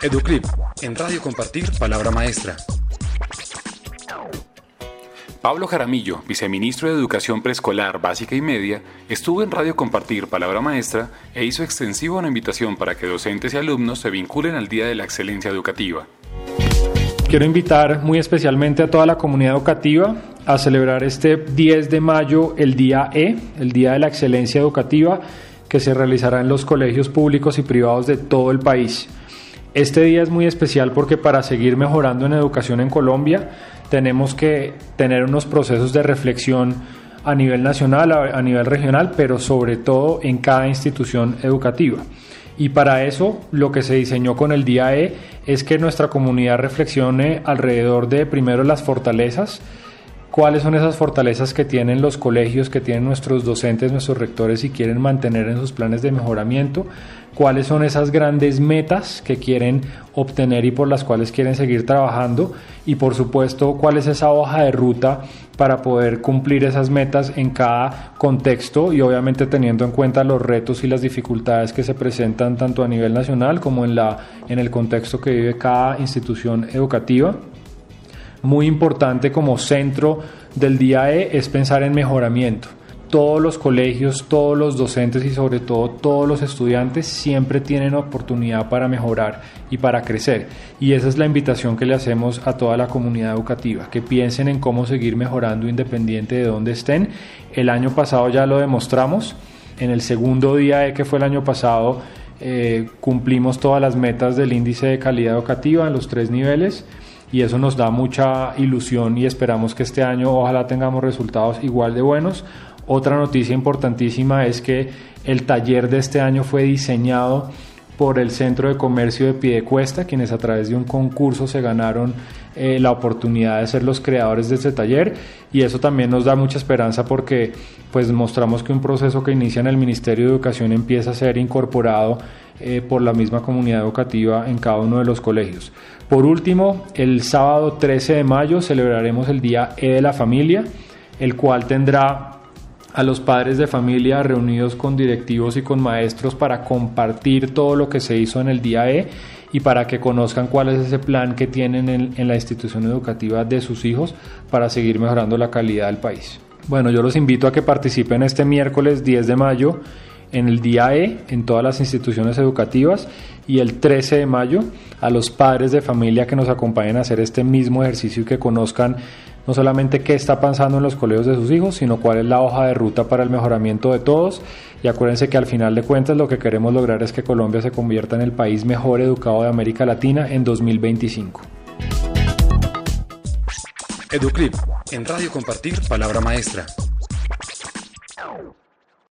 Educlip, en Radio Compartir, Palabra Maestra. Pablo Jaramillo, viceministro de Educación Preescolar, Básica y Media, estuvo en Radio Compartir Palabra Maestra e hizo extensiva una invitación para que docentes y alumnos se vinculen al Día de la Excelencia Educativa. Quiero invitar muy especialmente a toda la comunidad educativa a celebrar este 10 de mayo el Día E, el Día de la Excelencia Educativa, que se realizará en los colegios públicos y privados de todo el país. Este día es muy especial porque para seguir mejorando en educación en Colombia tenemos que tener unos procesos de reflexión a nivel nacional, a, nivel regional, pero sobre todo en cada institución educativa. Y para eso lo que se diseñó con el día E es que nuestra comunidad reflexione alrededor de primero las fortalezas, cuáles son esas fortalezas que tienen los colegios, que tienen nuestros docentes, nuestros rectores y quieren mantener en sus planes de mejoramiento, cuáles son esas grandes metas que quieren obtener y por las cuales quieren seguir trabajando y por supuesto cuál es esa hoja de ruta para poder cumplir esas metas en cada contexto y obviamente teniendo en cuenta los retos y las dificultades que se presentan tanto a nivel nacional como en, la, en el contexto que vive cada institución educativa muy importante como centro del día E es pensar en mejoramiento. Todos los colegios, todos los docentes y sobre todo todos los estudiantes siempre tienen oportunidad para mejorar y para crecer. Y esa es la invitación que le hacemos a toda la comunidad educativa, que piensen en cómo seguir mejorando independiente de dónde estén. El año pasado ya lo demostramos. En el segundo día E que fue el año pasado, eh, cumplimos todas las metas del índice de calidad educativa en los tres niveles y eso nos da mucha ilusión y esperamos que este año ojalá tengamos resultados igual de buenos. Otra noticia importantísima es que el taller de este año fue diseñado por el Centro de Comercio de Piedecuesta, quienes a través de un concurso se ganaron eh, la oportunidad de ser los creadores de este taller y eso también nos da mucha esperanza porque pues mostramos que un proceso que inicia en el Ministerio de Educación empieza a ser incorporado eh, por la misma comunidad educativa en cada uno de los colegios. Por último, el sábado 13 de mayo celebraremos el Día E de la Familia, el cual tendrá a los padres de familia reunidos con directivos y con maestros para compartir todo lo que se hizo en el día E y para que conozcan cuál es ese plan que tienen en, en, la institución educativa de sus hijos para seguir mejorando la calidad del país. Bueno, yo los invito a que participen este miércoles 10 de mayo en el día E en todas las instituciones educativas y el 13 de mayo a los padres de familia que nos acompañen a hacer este mismo ejercicio y que conozcan no solamente qué está pasando en los colegios de sus hijos, sino cuál es la hoja de ruta para el mejoramiento de todos. Y acuérdense que al final de cuentas lo que queremos lograr es que Colombia se convierta en el país mejor educado de América Latina en 2025. Educlip, en Radio Compartir, Palabra Maestra.